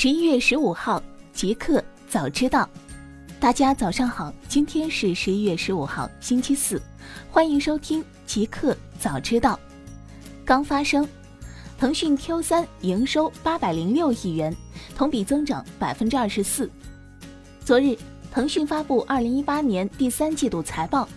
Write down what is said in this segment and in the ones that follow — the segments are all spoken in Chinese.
十一月十五号，极客早知道，大家早上好，今天是十一月十五号，星期四，欢迎收听极客早知道。刚发生，腾讯 Q 三营收八百零六亿元，同比增长百分之二十四。昨日，腾讯发布二零一八年第三季度财报。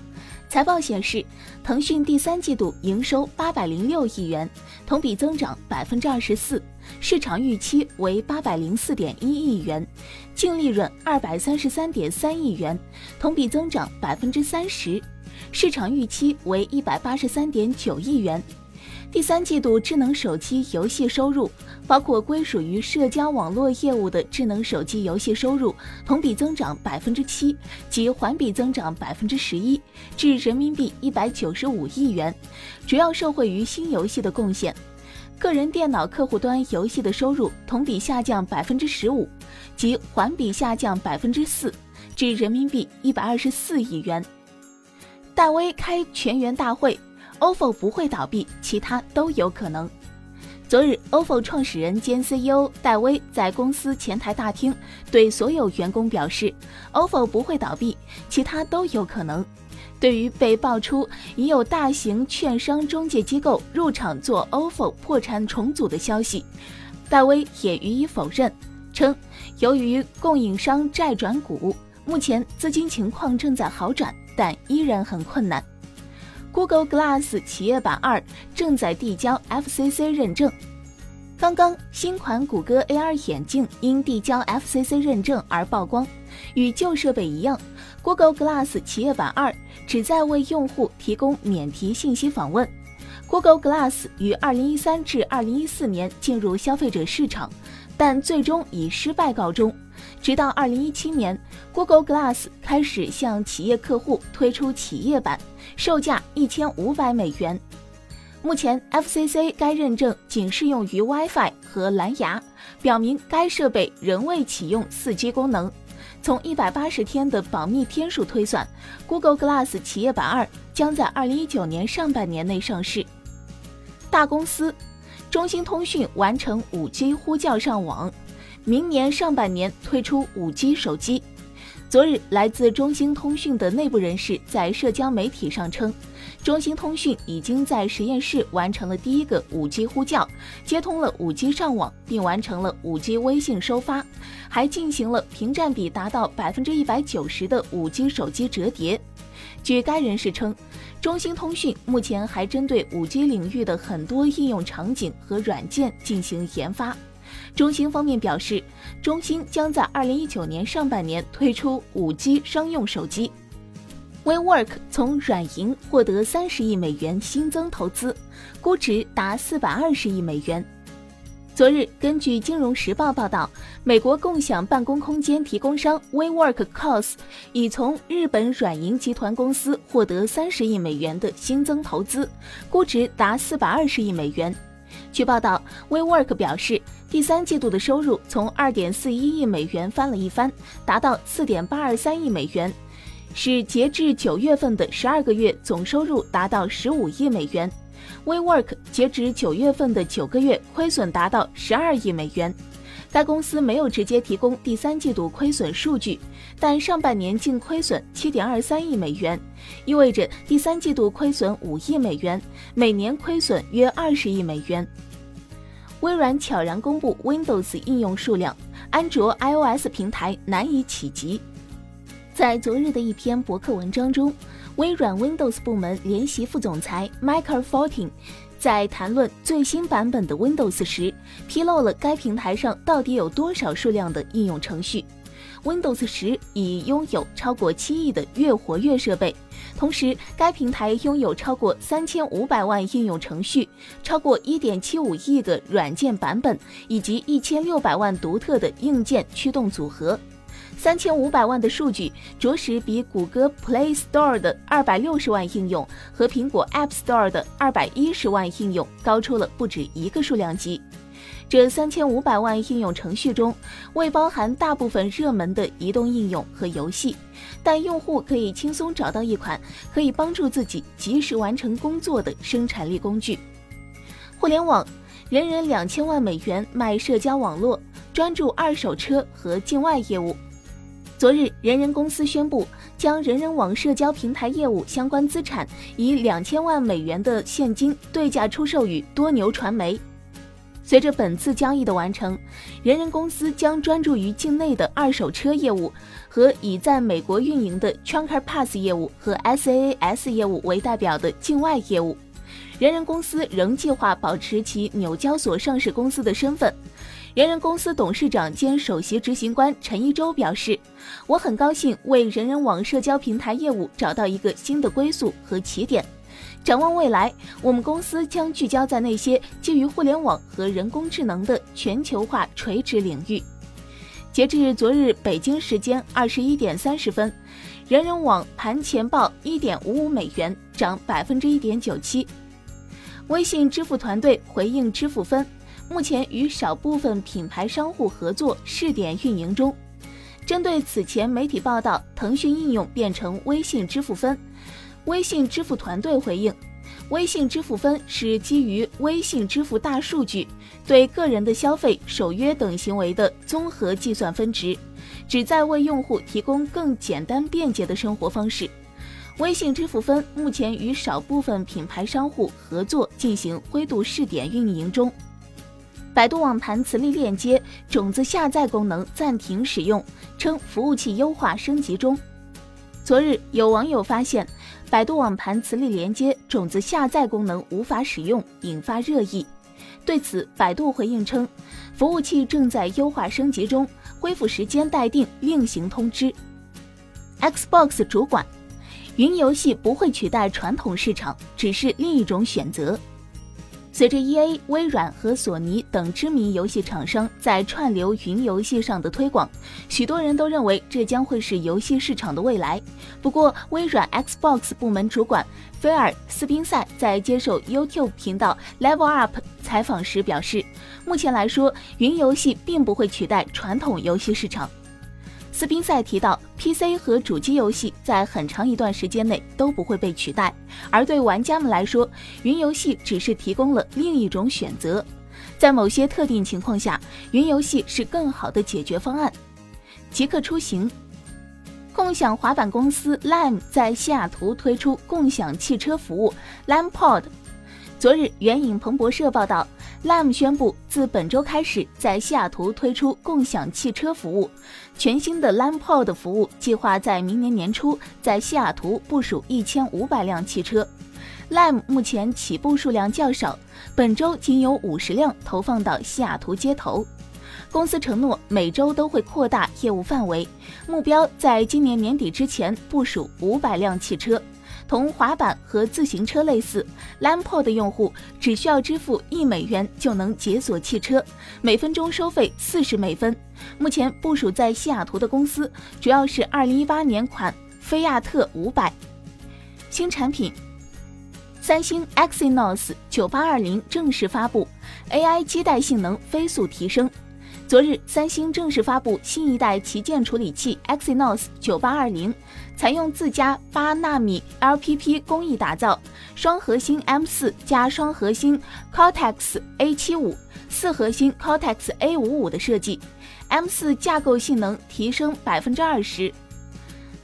财报显示，腾讯第三季度营收八百零六亿元，同比增长百分之二十四，市场预期为八百零四点一亿元，净利润二百三十三点三亿元，同比增长百分之三十，市场预期为一百八十三点九亿元。第三季度智能手机游戏收入，包括归属于社交网络业务的智能手机游戏收入，同比增长百分之七，及环比增长百分之十一，至人民币一百九十五亿元，主要受惠于新游戏的贡献。个人电脑客户端游戏的收入同比下降百分之十五，即环比下降百分之四，至人民币一百二十四亿元。戴威开全员大会。OFO 不会倒闭，其他都有可能。昨日，OFO 创始人兼 CEO 戴威在公司前台大厅对所有员工表示：“OFO 不会倒闭，其他都有可能。”对于被爆出已有大型券商中介机构入场做 OFO 破产重组的消息，戴威也予以否认，称由于供应商债转股，目前资金情况正在好转，但依然很困难。Google Glass 企业版二正在递交 FCC 认证。刚刚，新款谷歌 AR 眼镜因递交 FCC 认证而曝光。与旧设备一样，Google Glass 企业版二旨在为用户提供免提信息访问。Google Glass 于2013至2014年进入消费者市场，但最终以失败告终。直到2017年，Google Glass 开始向企业客户推出企业版。售价一千五百美元。目前，FCC 该认证仅适用于 WiFi 和蓝牙，表明该设备仍未启用 4G 功能。从一百八十天的保密天数推算，Google Glass 企业版二将在二零一九年上半年内上市。大公司，中兴通讯完成五 G 呼叫上网，明年上半年推出五 G 手机。昨日，来自中兴通讯的内部人士在社交媒体上称，中兴通讯已经在实验室完成了第一个 5G 呼叫，接通了 5G 上网，并完成了 5G 微信收发，还进行了屏占比达到百分之一百九十的 5G 手机折叠。据该人士称，中兴通讯目前还针对 5G 领域的很多应用场景和软件进行研发。中兴方面表示，中兴将在二零一九年上半年推出五 G 商用手机。WeWork 从软银获得三十亿美元新增投资，估值达四百二十亿美元。昨日，根据《金融时报》报道，美国共享办公空间提供商 WeWork Cos 已从日本软银集团公司获得三十亿美元的新增投资，估值达四百二十亿美元。据报道，WeWork 表示，第三季度的收入从2.41亿美元翻了一番，达到4.823亿美元，使截至九月份的十二个月总收入达到15亿美元。WeWork 截止九月份的九个月亏损达到12亿美元。该公司没有直接提供第三季度亏损数据，但上半年净亏损七点二三亿美元，意味着第三季度亏损五亿美元，每年亏损约二十亿美元。微软悄然公布 Windows 应用数量，安卓、iOS 平台难以企及。在昨日的一篇博客文章中，微软 Windows 部门联席副总裁 Michael Fortin。在谈论最新版本的 Windows 时，披露了该平台上到底有多少数量的应用程序。Windows 十已拥有超过七亿的月活跃设备，同时该平台拥有超过三千五百万应用程序，超过一点七五亿个软件版本，以及一千六百万独特的硬件驱动组合。三千五百万的数据，着实比谷歌 Play Store 的二百六十万应用和苹果 App Store 的二百一十万应用高出了不止一个数量级。这三千五百万应用程序中，未包含大部分热门的移动应用和游戏，但用户可以轻松找到一款可以帮助自己及时完成工作的生产力工具。互联网，人人两千万美元卖社交网络。专注二手车和境外业务。昨日，人人公司宣布将人人网社交平台业务相关资产以两千万美元的现金对价出售与多牛传媒。随着本次交易的完成，人人公司将专注于境内的二手车业务和以在美国运营的 Trunker Pass 业务和 SaaS 业务为代表的境外业务。人人公司仍计划保持其纽交所上市公司的身份。人人公司董事长兼首席执行官陈一舟表示：“我很高兴为人人网社交平台业务找到一个新的归宿和起点。展望未来，我们公司将聚焦在那些基于互联网和人工智能的全球化垂直领域。”截至昨日北京时间二十一点三十分，人人网盘前报一点五五美元，涨百分之一点九七。微信支付团队回应支付分。目前与少部分品牌商户合作试点运营中。针对此前媒体报道，腾讯应用变成微信支付分，微信支付团队回应：微信支付分是基于微信支付大数据对个人的消费、守约等行为的综合计算分值，旨在为用户提供更简单便捷的生活方式。微信支付分目前与少部分品牌商户合作进行灰度试点运营中。百度网盘磁力链接种子下载功能暂停使用，称服务器优化升级中。昨日有网友发现百度网盘磁力连接种子下载功能无法使用，引发热议。对此，百度回应称，服务器正在优化升级中，恢复时间待定，另行通知。Xbox 主管，云游戏不会取代传统市场，只是另一种选择。随着 E A、微软和索尼等知名游戏厂商在串流云游戏上的推广，许多人都认为这将会是游戏市场的未来。不过，微软 Xbox 部门主管菲尔·斯宾塞在接受 YouTube 频道 Level Up 采访时表示，目前来说，云游戏并不会取代传统游戏市场。斯宾塞提到，PC 和主机游戏在很长一段时间内都不会被取代，而对玩家们来说，云游戏只是提供了另一种选择。在某些特定情况下，云游戏是更好的解决方案。极客出行，共享滑板公司 Lime 在西雅图推出共享汽车服务 Lime Pod。昨日，援引彭博社报道。Lime 宣布，自本周开始在西雅图推出共享汽车服务。全新的 Lime Pod 服务计划在明年年初在西雅图部署一千五百辆汽车。Lime 目前起步数量较少，本周仅有五十辆投放到西雅图街头。公司承诺每周都会扩大业务范围，目标在今年年底之前部署五百辆汽车。同滑板和自行车类似，Lampo 的用户只需要支付一美元就能解锁汽车，每分钟收费四十美分。目前部署在西雅图的公司主要是二零一八年款菲亚特五百。新产品，三星 Exynos 九八二零正式发布，AI 基带性能飞速提升。昨日，三星正式发布新一代旗舰处理器 Exynos 九八二零，采用自家八纳米 LPP 工艺打造，双核心 M 四加双核心 Cortex A 七五，四核心 Cortex A 五五的设计，M 四架构性能提升百分之二十，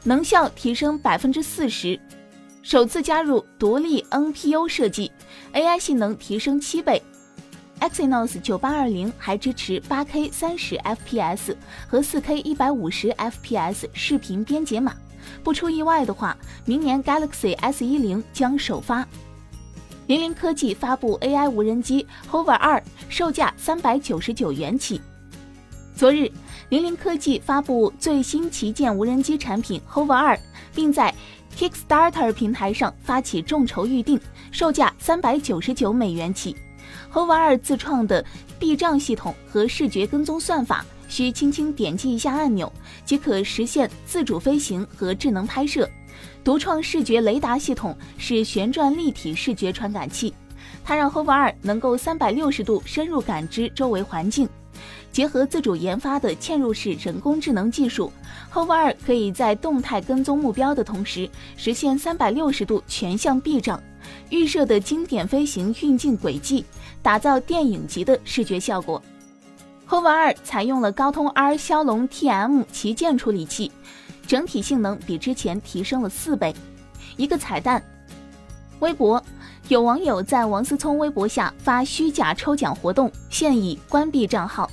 能效提升百分之四十，首次加入独立 NPU 设计，AI 性能提升七倍。Exynos 九八二零还支持八 K 三十 FPS 和四 K 一百五十 FPS 视频编解码。不出意外的话，明年 Galaxy S 一零将首发。零零科技发布 AI 无人机 Hover 二，售价三百九十九元起。昨日，零零科技发布最新旗舰无人机产品 Hover 二，并在 Kickstarter 平台上发起众筹预定，售价三百九十九美元起。Hover 二自创的避障系统和视觉跟踪算法，需轻轻点击一下按钮即可实现自主飞行和智能拍摄。独创视觉雷达系统是旋转立体视觉传感器，它让 Hover 二能够三百六十度深入感知周围环境。结合自主研发的嵌入式人工智能技术，Hover 二可以在动态跟踪目标的同时，实现三百六十度全向避障。预设的经典飞行运镜轨迹，打造电影级的视觉效果。HOVR 二采用了高通 R 骁龙 TM 旗舰处理器，整体性能比之前提升了四倍。一个彩蛋，微博有网友在王思聪微博下发虚假抽奖活动，现已关闭账号。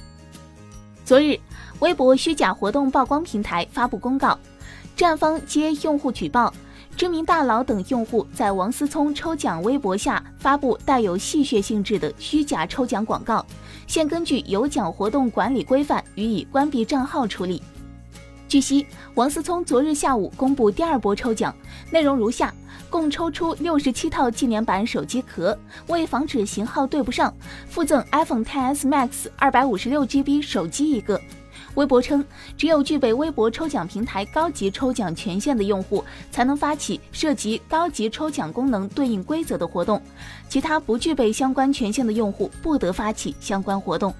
昨日，微博虚假活动曝光平台发布公告，站方接用户举报。知名大佬等用户在王思聪抽奖微博下发布带有戏谑性质的虚假抽奖广告，现根据有奖活动管理规范予以关闭账号处理。据悉，王思聪昨日下午公布第二波抽奖内容如下：共抽出六十七套纪念版手机壳，为防止型号对不上，附赠 iPhone XS Max 二百五十六 GB 手机一个。微博称，只有具备微博抽奖平台高级抽奖权限的用户，才能发起涉及高级抽奖功能对应规则的活动，其他不具备相关权限的用户不得发起相关活动。